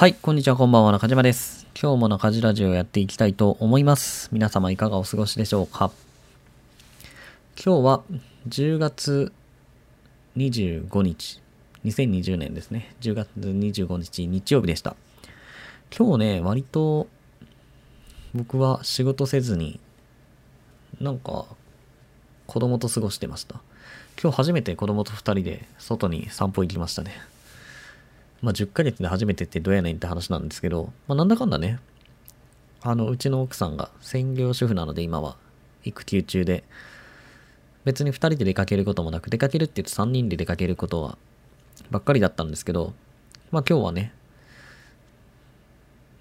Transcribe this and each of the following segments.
はい、こんにちは、こんばんは、中島です。今日も中島ラジオやっていきたいと思います。皆様いかがお過ごしでしょうか？今日は10月25日、2020年ですね。10月25日日曜日でした。今日ね、割と僕は仕事せずに、なんか子供と過ごしてました。今日初めて子供と2人で外に散歩行きましたね。まあ、10ヶ月で初めてってどうやねんって話なんですけど、まあ、なんだかんだね、あの、うちの奥さんが専業主婦なので今は育休中で、別に2人で出かけることもなく、出かけるって言うと3人で出かけることはばっかりだったんですけど、まあ今日はね、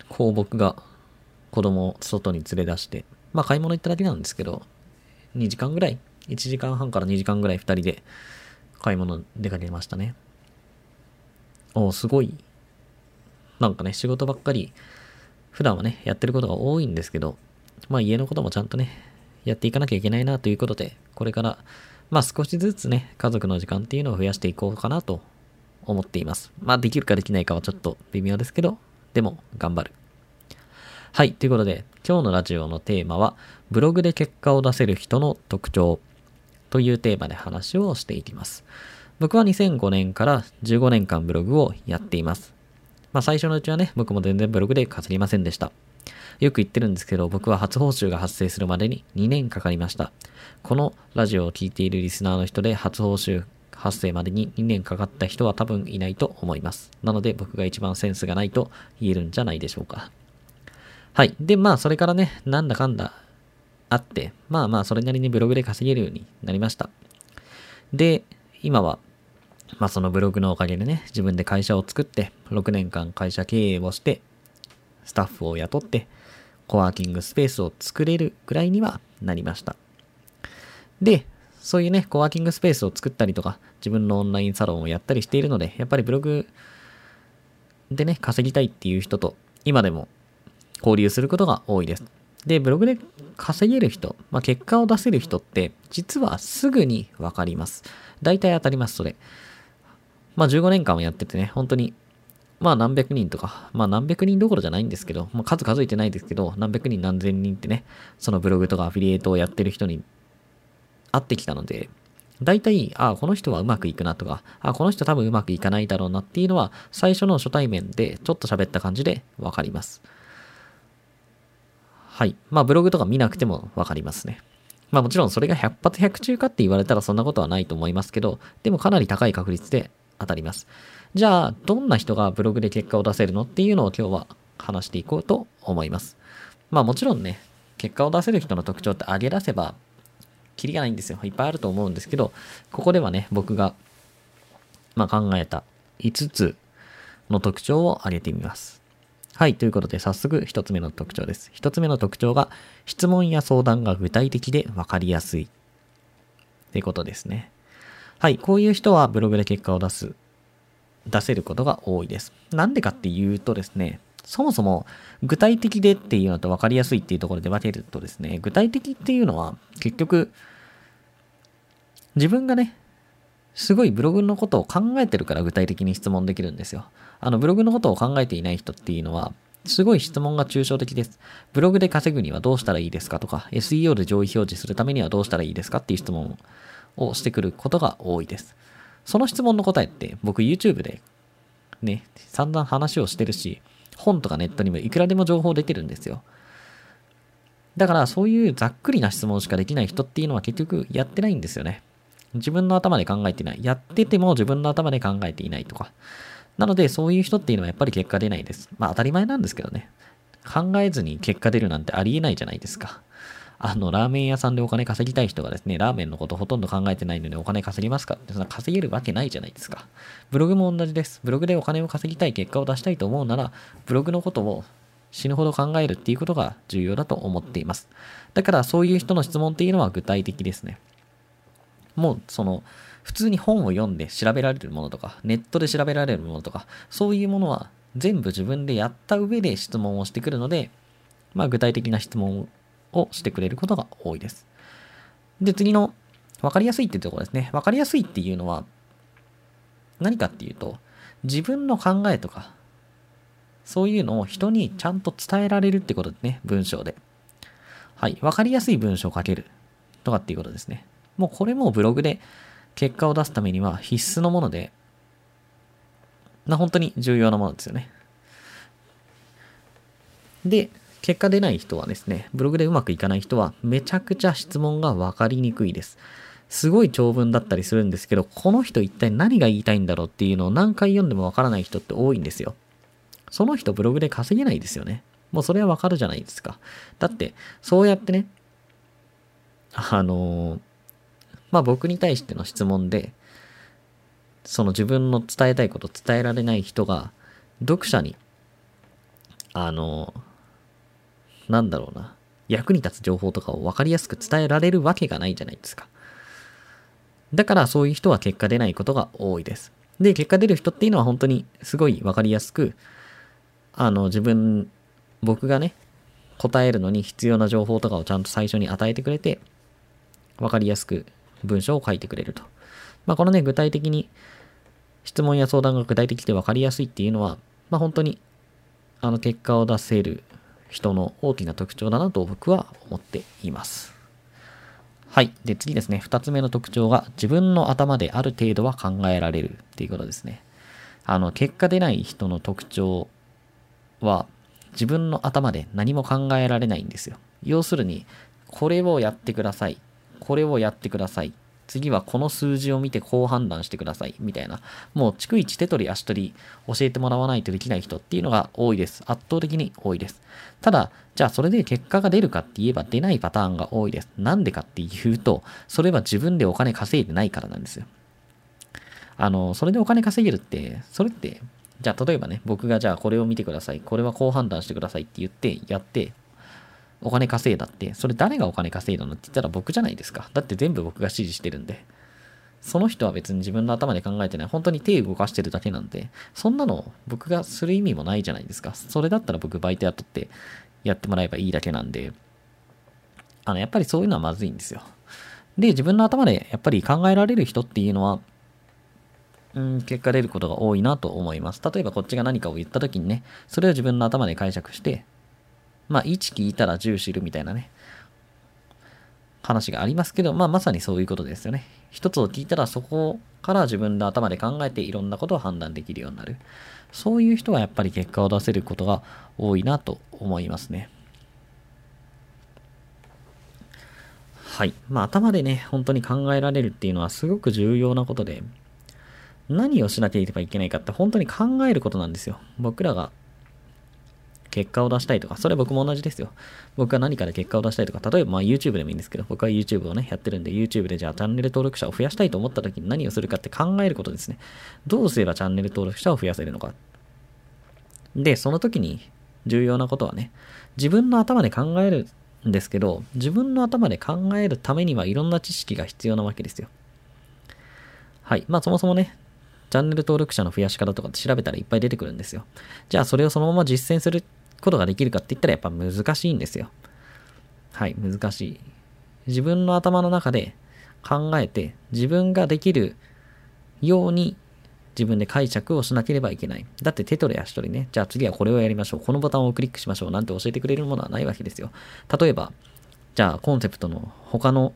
こう僕が子供を外に連れ出して、まあ買い物行っただけなんですけど、2時間ぐらい、1時間半から2時間ぐらい2人で買い物出かけましたね。おすごい、なんかね、仕事ばっかり、普段はね、やってることが多いんですけど、まあ家のこともちゃんとね、やっていかなきゃいけないなということで、これから、まあ少しずつね、家族の時間っていうのを増やしていこうかなと思っています。まあできるかできないかはちょっと微妙ですけど、でも頑張る。はい、ということで、今日のラジオのテーマは、ブログで結果を出せる人の特徴というテーマで話をしていきます。僕は2005年から15年間ブログをやっています。まあ最初のうちはね、僕も全然ブログで稼ぎませんでした。よく言ってるんですけど、僕は初報酬が発生するまでに2年かかりました。このラジオを聴いているリスナーの人で初報酬発生までに2年かかった人は多分いないと思います。なので僕が一番センスがないと言えるんじゃないでしょうか。はい。で、まあそれからね、なんだかんだあって、まあまあそれなりにブログで稼げるようになりました。で、今はまあそのブログのおかげでね、自分で会社を作って、6年間会社経営をして、スタッフを雇って、コワーキングスペースを作れるぐらいにはなりました。で、そういうね、コワーキングスペースを作ったりとか、自分のオンラインサロンをやったりしているので、やっぱりブログでね、稼ぎたいっていう人と、今でも交流することが多いです。で、ブログで稼げる人、まあ、結果を出せる人って、実はすぐにわかります。大体当たります、それ。まあ15年間もやっててね、本当に、まあ何百人とか、まあ何百人どころじゃないんですけど、まあ数数えてないですけど、何百人何千人ってね、そのブログとかアフィリエイトをやってる人に会ってきたので、大体、ああ、この人はうまくいくなとか、ああ、この人多分うまくいかないだろうなっていうのは、最初の初対面でちょっと喋った感じでわかります。はい。まあブログとか見なくてもわかりますね。まあもちろんそれが100発100中かって言われたらそんなことはないと思いますけど、でもかなり高い確率で当たります。じゃあ、どんな人がブログで結果を出せるのっていうのを今日は話していこうと思います。まあもちろんね、結果を出せる人の特徴って上げ出せば、キリがないんですよ。いっぱいあると思うんですけど、ここではね、僕が、まあ、考えた5つの特徴を挙げてみます。はい。ということで、早速1つ目の特徴です。1つ目の特徴が、質問や相談が具体的で分かりやすい。ってことですね。はい。こういう人はブログで結果を出す、出せることが多いです。なんでかっていうとですね、そもそも具体的でっていうのと分かりやすいっていうところで分けるとですね、具体的っていうのは結局、自分がね、すごいブログのことを考えてるから具体的に質問できるんですよ。あのブログのことを考えていない人っていうのは、すごい質問が抽象的です。ブログで稼ぐにはどうしたらいいですかとか、SEO で上位表示するためにはどうしたらいいですかっていう質問をしてくることが多いです。その質問の答えって僕 YouTube でね、散々話をしてるし、本とかネットにもいくらでも情報出てるんですよ。だからそういうざっくりな質問しかできない人っていうのは結局やってないんですよね。自分の頭で考えてない。やってても自分の頭で考えていないとか。なのでそういう人っていうのはやっぱり結果出ないです。まあ当たり前なんですけどね。考えずに結果出るなんてありえないじゃないですか。あの、ラーメン屋さんでお金稼ぎたい人がですね、ラーメンのことほとんど考えてないのにお金稼ぎますか？って、そんな稼げるわけないじゃないですか。ブログも同じです。ブログでお金を稼ぎたい、結果を出したいと思うなら、ブログのことを死ぬほど考えるっていうことが重要だと思っています。だからそういう人の質問っていうのは具体的ですね。もうその、普通に本を読んで調べられるものとか、ネットで調べられるものとか、そういうものは全部自分でやった上で質問をしてくるので、まあ具体的な質問をしてくれることが多いです。で、次の、分かりやすいってところですね。分かりやすいっていうのは、何かっていうと、自分の考えとか、そういうのを人にちゃんと伝えられるってことですね、文章で。はい。わかりやすい文章を書ける。とかっていうことですね。もうこれもブログで結果を出すためには必須のもので、な、本当に重要なものですよね。で、結果出ない人はですね、ブログでうまくいかない人はめちゃくちゃ質問がわかりにくいです。すごい長文だったりするんですけど、この人一体何が言いたいんだろうっていうのを何回読んでもわからない人って多いんですよ。その人ブログで稼げないですよね。もうそれはわかるじゃないですか。だって、そうやってね、あのー、まあ僕に対しての質問で、その自分の伝えたいこと伝えられない人が、読者に、あのー、なんだろうな、役に立つ情報とかを分かりやすく伝えられるわけがないじゃないですか。だからそういう人は結果出ないことが多いです。で、結果出る人っていうのは本当にすごい分かりやすく、あの、自分、僕がね、答えるのに必要な情報とかをちゃんと最初に与えてくれて、分かりやすく文章を書いてくれると。まあ、このね、具体的に、質問や相談が具体的で分かりやすいっていうのは、まあ、本当に、あの、結果を出せる人の大きな特徴だなと僕は思っています。はい。で、次ですね。二つ目の特徴が、自分の頭である程度は考えられるっていうことですね。あの、結果出ない人の特徴は、自分の頭で何も考えられないんですよ。要するに、これをやってください。これをやってください。次はこの数字を見てこう判断してください。みたいな。もう、逐一手取り足取り教えてもらわないとできない人っていうのが多いです。圧倒的に多いです。ただ、じゃあそれで結果が出るかって言えば出ないパターンが多いです。なんでかっていうと、それは自分でお金稼いでないからなんですよ。あの、それでお金稼げるって、それって、じゃあ例えばね、僕がじゃあこれを見てください。これはこう判断してくださいって言って、やって、お金稼いだって、それ誰がお金稼いだのって言ったら僕じゃないですか。だって全部僕が指示してるんで。その人は別に自分の頭で考えてない。本当に手動かしてるだけなんで、そんなの僕がする意味もないじゃないですか。それだったら僕バイト雇ってやってもらえばいいだけなんで、あの、やっぱりそういうのはまずいんですよ。で、自分の頭でやっぱり考えられる人っていうのは、うん、結果出ることが多いなと思います。例えばこっちが何かを言った時にね、それを自分の頭で解釈して、まあ、1聞いたら10知るみたいなね、話がありますけど、まあ、まさにそういうことですよね。一つを聞いたらそこから自分の頭で考えていろんなことを判断できるようになる。そういう人はやっぱり結果を出せることが多いなと思いますね。はい。まあ、頭でね、本当に考えられるっていうのはすごく重要なことで、何をしなければいけないかって本当に考えることなんですよ。僕らが結果を出したいとか、それ僕も同じですよ。僕が何かで結果を出したいとか、例えばま YouTube でもいいんですけど、僕は YouTube をね、やってるんで、YouTube でじゃあチャンネル登録者を増やしたいと思った時に何をするかって考えることですね。どうすればチャンネル登録者を増やせるのか。で、その時に重要なことはね、自分の頭で考えるんですけど、自分の頭で考えるためにはいろんな知識が必要なわけですよ。はい。まあそもそもね、チャンネル登録者の増やし方とかって調べたらいっぱい出てくるんですよ。じゃあそれをそのまま実践することができるかって言ったらやっぱ難しいんですよ。はい、難しい。自分の頭の中で考えて自分ができるように自分で解釈をしなければいけない。だって手取り足取りね、じゃあ次はこれをやりましょう。このボタンをクリックしましょう。なんて教えてくれるものはないわけですよ。例えば、じゃあコンセプトの他の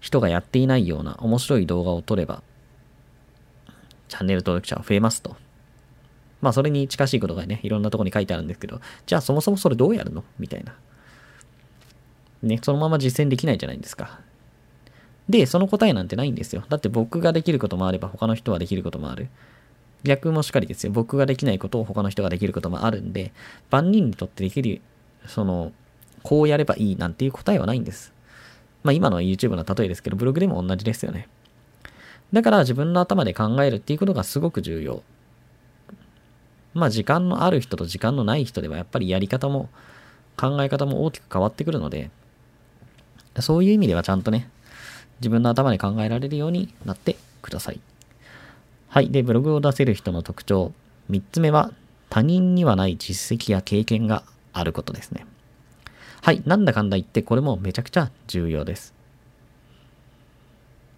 人がやっていないような面白い動画を撮れば、チャンネル登録者は増えますと。まあそれに近しいことがね、いろんなとこに書いてあるんですけど、じゃあそもそもそれどうやるの？みたいな。ね、そのまま実践できないじゃないですか。で、その答えなんてないんですよ。だって僕ができることもあれば他の人はできることもある。逆もしかりですよ。僕ができないことを他の人ができることもあるんで、万人にとってできる、その、こうやればいいなんていう答えはないんです。まあ今のは YouTube の例えですけど、ブログでも同じですよね。だから自分の頭で考えるっていうことがすごく重要。まあ時間のある人と時間のない人ではやっぱりやり方も考え方も大きく変わってくるので、そういう意味ではちゃんとね、自分の頭で考えられるようになってください。はい。で、ブログを出せる人の特徴。3つ目は、他人にはない実績や経験があることですね。はい。なんだかんだ言って、これもめちゃくちゃ重要です。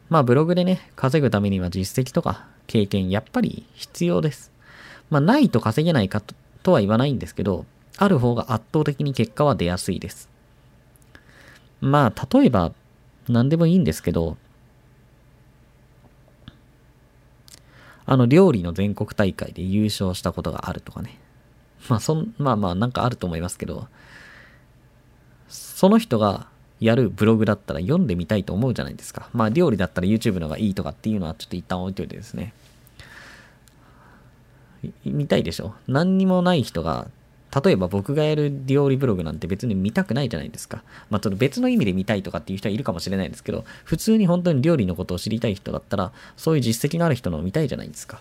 まあ、ブログでね、稼ぐためには実績とか経験、やっぱり必要です。まあ、ないと稼げないかとは言わないんですけど、ある方が圧倒的に結果は出やすいです。まあ、例えば、何でもいいんですけど、あの、料理の全国大会で優勝したことがあるとかね。まあ、そん、まあまあ、なんかあると思いますけど、その人がやるブログだったら読んでみたいと思うじゃないですか。まあ、料理だったら YouTube の方がいいとかっていうのはちょっと一旦置いといてですね。見たいでしょ何にもない人が例えば僕がやる料理ブログなんて別に見たくないじゃないですか。まあ、ちょっと別の意味で見たいとかっていう人はいるかもしれないですけど、普通に本当に料理のことを知りたい人だったら、そういう実績のある人のを見たいじゃないですか。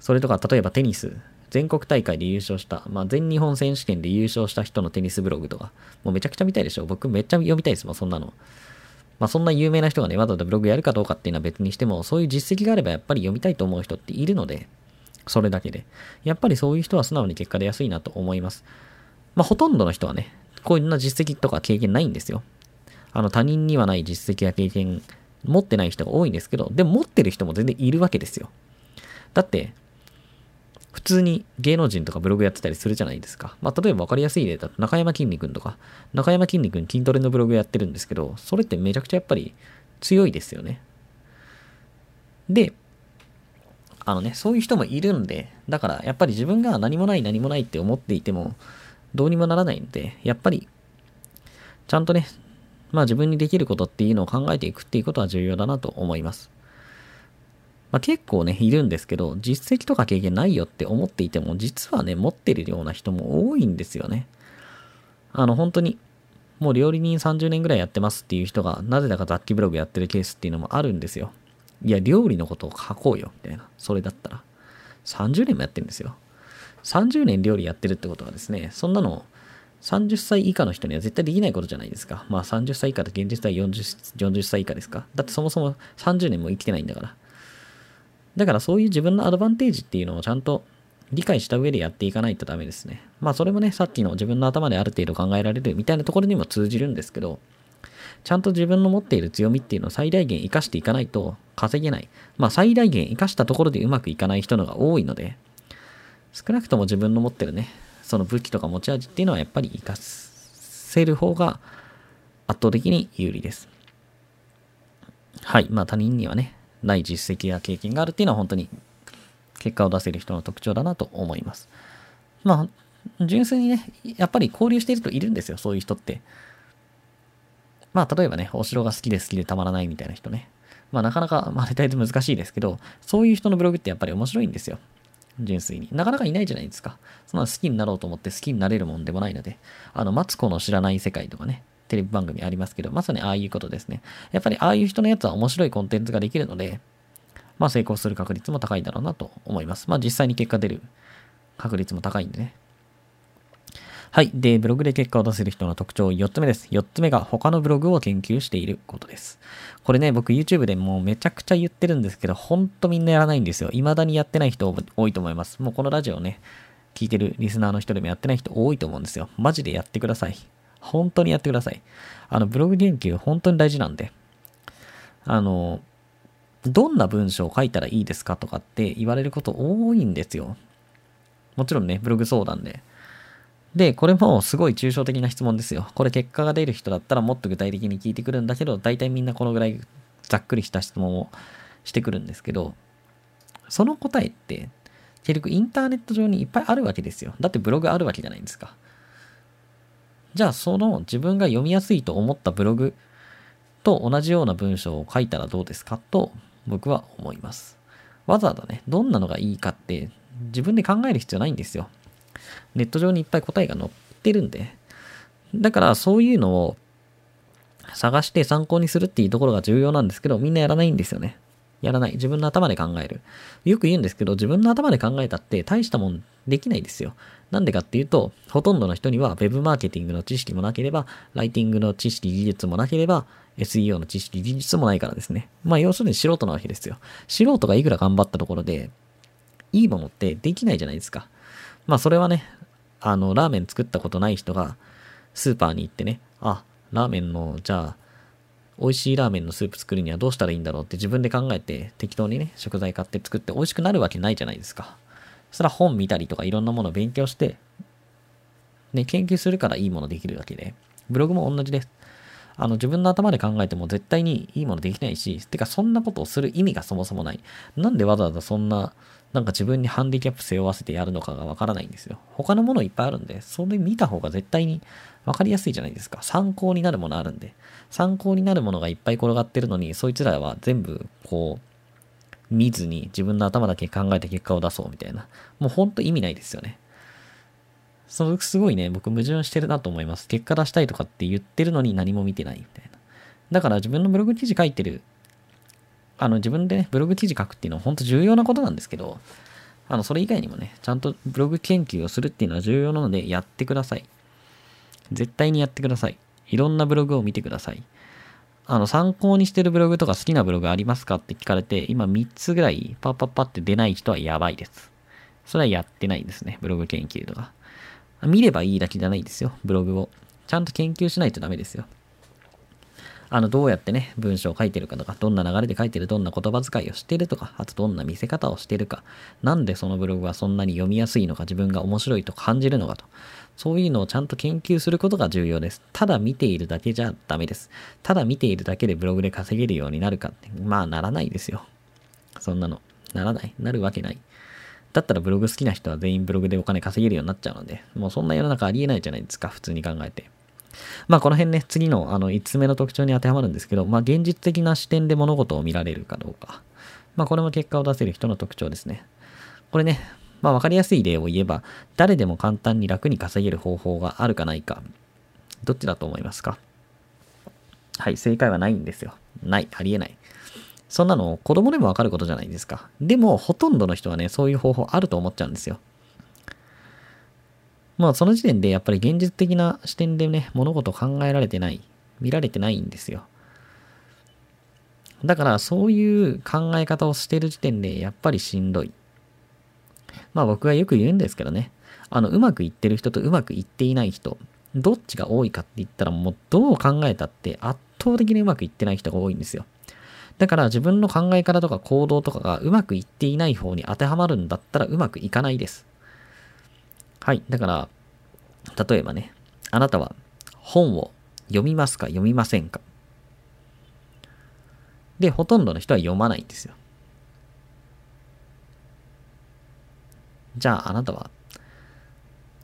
それとか、例えばテニス、全国大会で優勝した、まあ、全日本選手権で優勝した人のテニスブログとか、もうめちゃくちゃ見たいでしょ。僕めっちゃ読みたいですもん、そんなの。まあ、そんな有名な人がね、わざわざブログやるかどうかっていうのは別にしても、そういう実績があればやっぱり読みたいと思う人っているので、それだけで。やっぱりそういう人は素直に結果出やすいなと思います。まあ、ほとんどの人はね、こういうな実績とか経験ないんですよ。あの、他人にはない実績や経験持ってない人が多いんですけど、でも持ってる人も全然いるわけですよ。だって、普通に芸能人とかブログやってたりするじゃないですか。まあ、例えば分かりやすい例だと中山きんに君とか、中山きんに君筋トレのブログやってるんですけど、それってめちゃくちゃやっぱり強いですよね。で、あのね、そういう人もいるんで、だからやっぱり自分が何もない何もないって思っていても、どうにもならないんで、やっぱり、ちゃんとね、まあ自分にできることっていうのを考えていくっていうことは重要だなと思います。まあ結構ね、いるんですけど、実績とか経験ないよって思っていても、実はね、持ってるような人も多いんですよね。あの、本当に、もう料理人30年ぐらいやってますっていう人が、なぜだか雑記ブログやってるケースっていうのもあるんですよ。いや、料理のことを書こうよ、みたいな。それだったら。30年もやってるんですよ。30年料理やってるってことはですね、そんなの30歳以下の人には絶対できないことじゃないですか。まあ30歳以下と現実は 40, 40歳以下ですか。だってそもそも30年も生きてないんだから。だからそういう自分のアドバンテージっていうのをちゃんと理解した上でやっていかないとダメですね。まあそれもね、さっきの自分の頭である程度考えられるみたいなところにも通じるんですけど、ちゃんと自分の持っている強みっていうのを最大限活かしていかないと稼げない。まあ最大限活かしたところでうまくいかない人のが多いので、少なくとも自分の持ってるね、その武器とか持ち味っていうのはやっぱり活かせる方が圧倒的に有利です。はい。まあ他人にはね、ない実績や経験があるっていうのは本当に結果を出せる人の特徴だなと思います。まあ、純粋にね、やっぱり交流しているといるんですよ、そういう人って。まあ、例えばね、お城が好きで好きでたまらないみたいな人ね。まあ、なかなか、まあ、大体難しいですけど、そういう人のブログってやっぱり面白いんですよ。純粋に。なかなかいないじゃないですか。そんな好きになろうと思って好きになれるもんでもないので、あの、マツコの知らない世界とかね、テレビ番組ありますけど、まさにああいうことですね。やっぱりああいう人のやつは面白いコンテンツができるので、まあ成功する確率も高いだろうなと思います。まあ実際に結果出る確率も高いんでね。はい。で、ブログで結果を出せる人の特徴4つ目です。4つ目が他のブログを研究していることです。これね、僕 YouTube でもうめちゃくちゃ言ってるんですけど、ほんとみんなやらないんですよ。未だにやってない人多いと思います。もうこのラジオね、聞いてるリスナーの人でもやってない人多いと思うんですよ。マジでやってください。本当にやってください。あの、ブログ研究本当に大事なんで。あの、どんな文章を書いたらいいですかとかって言われること多いんですよ。もちろんね、ブログ相談で。で、これもすごい抽象的な質問ですよ。これ結果が出る人だったらもっと具体的に聞いてくるんだけど、大体みんなこのぐらいざっくりした質問をしてくるんですけど、その答えって結局インターネット上にいっぱいあるわけですよ。だってブログあるわけじゃないですか。じゃあその自分が読みやすいと思ったブログと同じような文章を書いたらどうですかと僕は思います。わざわざね、どんなのがいいかって自分で考える必要ないんですよ。ネット上にいっぱい答えが載ってるんで。だからそういうのを探して参考にするっていうところが重要なんですけど、みんなやらないんですよね。やらない。自分の頭で考える。よく言うんですけど、自分の頭で考えたって大したもんできないですよ。なんでかっていうと、ほとんどの人には Web マーケティングの知識もなければ、ライティングの知識技術もなければ、SEO の知識技術もないからですね。まあ要するに素人なわけですよ。素人がいくら頑張ったところで、いいものってできないじゃないですか。まあそれはね、あの、ラーメン作ったことない人が、スーパーに行ってね、あ、ラーメンの、じゃあ、美味しいラーメンのスープ作るにはどうしたらいいんだろうって自分で考えて適当にね、食材買って作って美味しくなるわけないじゃないですか。それは本見たりとかいろんなものを勉強して、ね、研究するからいいものできるだけで、ブログも同じです。あの、自分の頭で考えても絶対にいいものできないし、てかそんなことをする意味がそもそもない。なんでわざわざそんな、なんか自分にハンディキャップ背負わせてやるのかがわからないんですよ。他のものいっぱいあるんで、それ見た方が絶対にわかりやすいじゃないですか。参考になるものあるんで。参考になるものがいっぱい転がってるのに、そいつらは全部、こう、見ずに自分の頭だけ考えて結果を出そうみたいな。もうほんと意味ないですよね。そのすごいね、僕矛盾してるなと思います。結果出したいとかって言ってるのに何も見てないみたいな。だから自分のブログ記事書いてる、あの自分でね、ブログ記事書くっていうのは本当重要なことなんですけど、あの、それ以外にもね、ちゃんとブログ研究をするっていうのは重要なので、やってください。絶対にやってください。いろんなブログを見てください。あの、参考にしてるブログとか好きなブログありますかって聞かれて、今3つぐらいパッパッパって出ない人はやばいです。それはやってないですね。ブログ研究とか。見ればいいだけじゃないですよ、ブログを。ちゃんと研究しないとダメですよ。あの、どうやってね、文章を書いてるかとか、どんな流れで書いてる、どんな言葉遣いをしてるとか、あとどんな見せ方をしてるか、なんでそのブログはそんなに読みやすいのか、自分が面白いと感じるのかと。そういうのをちゃんと研究することが重要です。ただ見ているだけじゃダメです。ただ見ているだけでブログで稼げるようになるかって、まあならないですよ。そんなの。ならない。なるわけない。だったらブログ好きな人は全員ブログでお金稼げるようになっちゃうので、もうそんな世の中ありえないじゃないですか、普通に考えて。まあこの辺ね、次のあの5つ目の特徴に当てはまるんですけど、まあ現実的な視点で物事を見られるかどうか。まあこれも結果を出せる人の特徴ですね。これね、まあわかりやすい例を言えば、誰でも簡単に楽に稼げる方法があるかないか。どっちだと思いますか？はい、正解はないんですよ。ない、ありえない。そんなの子供でもわかることじゃないですか。でも、ほとんどの人はね、そういう方法あると思っちゃうんですよ。まあ、その時点でやっぱり現実的な視点でね、物事考えられてない、見られてないんですよ。だから、そういう考え方をしてる時点で、やっぱりしんどい。まあ、僕がよく言うんですけどね。あの、うまくいってる人とうまくいっていない人、どっちが多いかって言ったら、もうどう考えたって圧倒的にうまくいってない人が多いんですよ。だから自分の考え方とか行動とかがうまくいっていない方に当てはまるんだったらうまくいかないです。はい。だから、例えばね、あなたは本を読みますか読みませんか？で、ほとんどの人は読まないんですよ。じゃああなたは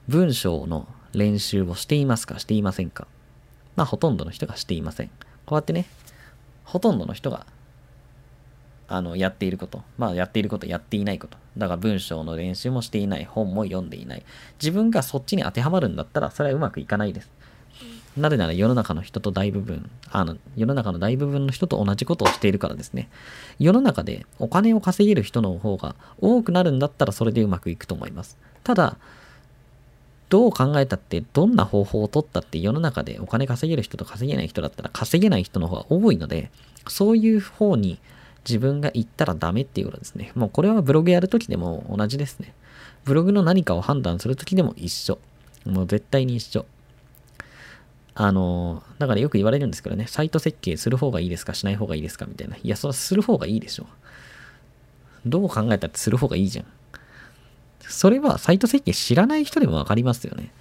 文章の練習をしていますかしていませんか？まあほとんどの人がしていません。こうやってね、ほとんどの人があの、やっていること。まあ、やっていること、やっていないこと。だから文章の練習もしていない、本も読んでいない。自分がそっちに当てはまるんだったら、それはうまくいかないです。なぜなら世の中の人と大部分、あの、世の中の大部分の人と同じことをしているからですね。世の中でお金を稼げる人の方が多くなるんだったらそれでうまくいくと思います。ただ、どう考えたって、どんな方法を取ったって世の中でお金稼げる人と稼げない人だったら稼げない人の方が多いので、そういう方に自分が言ったらダメっていうことですね。もうこれはブログやるときでも同じですね。ブログの何かを判断するときでも一緒。もう絶対に一緒。あの、だからよく言われるんですけどね、サイト設計する方がいいですかしない方がいいですかみたいな。いや、それはする方がいいでしょ。どう考えたってする方がいいじゃん。それはサイト設計知らない人でもわかりますよね。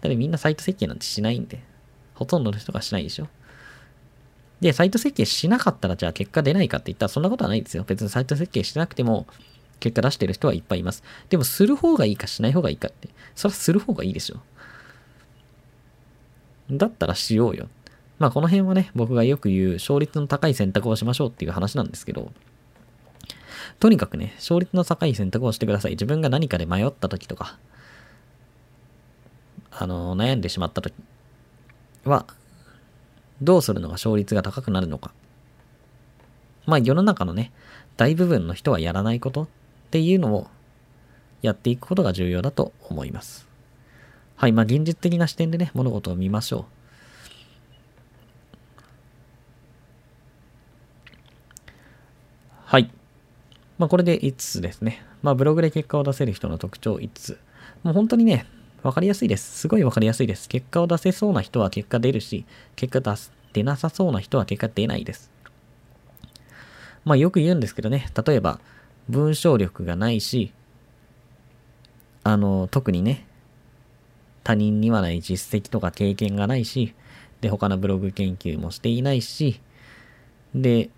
だってみんなサイト設計なんてしないんで。ほとんどの人がしないでしょ。で、サイト設計しなかったらじゃあ結果出ないかって言ったらそんなことはないですよ。別にサイト設計しなくても結果出してる人はいっぱいいます。でもする方がいいかしない方がいいかって、それはする方がいいでしょ。だったらしようよ。まあこの辺はね、僕がよく言う勝率の高い選択をしましょうっていう話なんですけど、とにかくね、勝率の高い選択をしてください。自分が何かで迷った時とか、あの、悩んでしまった時は、どうするのが勝率が高くなるのか。まあ世の中のね、大部分の人はやらないことっていうのをやっていくことが重要だと思います。はい、まあ現実的な視点でね、物事を見ましょう。はい。まあこれで5つですね。まあブログで結果を出せる人の特徴5つ。もう本当にね、わかりやすいです。すごいわかりやすいです。結果を出せそうな人は結果出るし、結果出す、出なさそうな人は結果出ないです。まあよく言うんですけどね、例えば、文章力がないし、あの、特にね、他人にはない実績とか経験がないし、で、他のブログ研究もしていないし、で、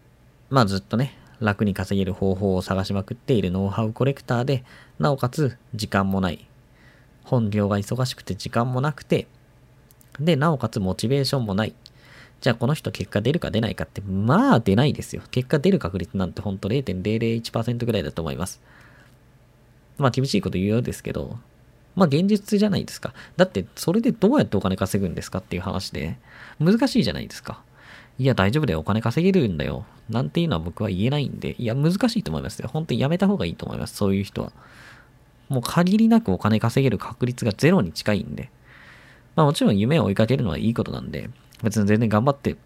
まあずっとね、楽に稼げる方法を探しまくっているノウハウコレクターで、なおかつ時間もない。本業が忙しくて時間もなくて、で、なおかつモチベーションもない。じゃあこの人結果出るか出ないかって、まあ出ないですよ。結果出る確率なんてほんと0.001%ぐらいだと思います。まあ厳しいこと言うようですけど、まあ現実じゃないですか。だってそれでどうやってお金稼ぐんですかっていう話で、難しいじゃないですか。いや大丈夫だよ、お金稼げるんだよ。なんていうのは僕は言えないんで、いや難しいと思いますよ。本当にやめた方がいいと思います、そういう人は。もう限りなくお金稼げる確率がゼロに近いんで。まあもちろん夢を追いかけるのはいいことなんで、別に全然頑張って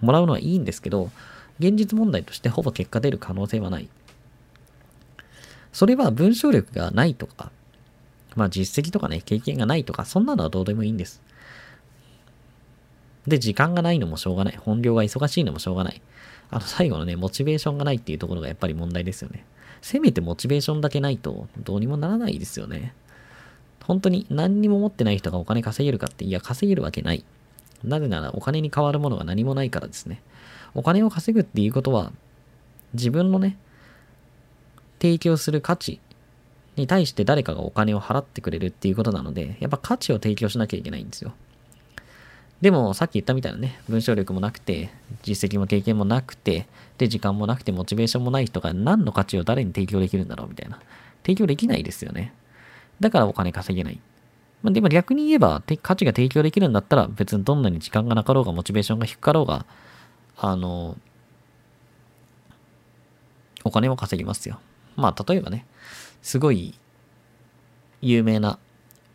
もらうのはいいんですけど、現実問題としてほぼ結果出る可能性はない。それは文章力がないとか、まあ実績とかね、経験がないとか、そんなのはどうでもいいんです。で、時間がないのもしょうがない。本業が忙しいのもしょうがない。あの、最後のね、モチベーションがないっていうところがやっぱり問題ですよね。せめてモチベーションだけないと、どうにもならないですよね。本当に何にも持ってない人がお金稼げるかって、いや、稼げるわけない。なぜならお金に変わるものが何もないからですね。お金を稼ぐっていうことは、自分のね、提供する価値に対して誰かがお金を払ってくれるっていうことなので、やっぱ価値を提供しなきゃいけないんですよ。でも、さっき言ったみたいなね、文章力もなくて、実績も経験もなくて、で、時間もなくて、モチベーションもない人が何の価値を誰に提供できるんだろうみたいな。提供できないですよね。だからお金稼げない。まあ、でも逆に言えば、価値が提供できるんだったら、別にどんなに時間がなかろうが、モチベーションが低かろうが、あの、お金も稼ぎますよ。まあ、例えばね、すごい有名な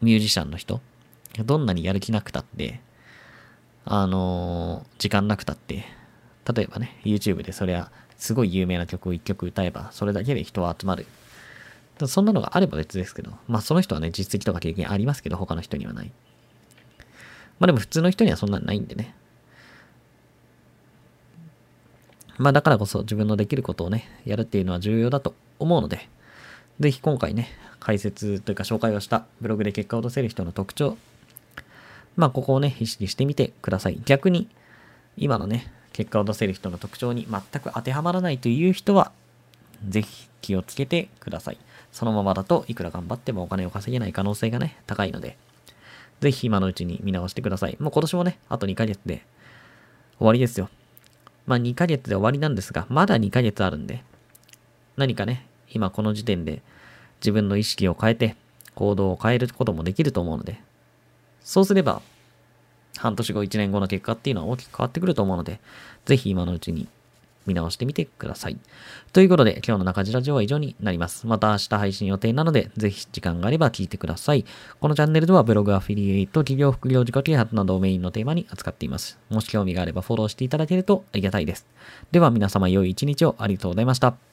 ミュージシャンの人、どんなにやる気なくたって、あの時間なくたって、例えばね、YouTube でそりゃ、すごい有名な曲を一曲歌えば、それだけで人は集まる。そんなのがあれば別ですけど、まあその人はね、実績とか経験ありますけど、他の人にはない。まあでも普通の人にはそんなのないんでね。まあだからこそ自分のできることをね、やるっていうのは重要だと思うので、ぜひ今回ね、解説というか紹介をしたブログで結果を出せる人の特徴、まあここをね、意識してみてください。逆に、今のね、結果を出せる人の特徴に全く当てはまらないという人は、ぜひ気をつけてください。そのままだといくら頑張ってもお金を稼げない可能性がね、高いので、ぜひ今のうちに見直してください。もう今年もね、あと2ヶ月で終わりですよ。まあ2ヶ月で終わりなんですが、まだ2ヶ月あるんで、何かね、今この時点で自分の意識を変えて行動を変えることもできると思うので、そうすれば半年後、1年後の結果っていうのは大きく変わってくると思うので、ぜひ今のうちに見直してみてください。ということで、今日の中地ラジオは以上になります。また明日配信予定なので、ぜひ時間があれば聞いてください。このチャンネルではブログ、アフィリエイト、企業、副業、自己啓発などをメインのテーマに扱っています。もし興味があればフォローしていただけるとありがたいです。では皆様良い一日をありがとうございました。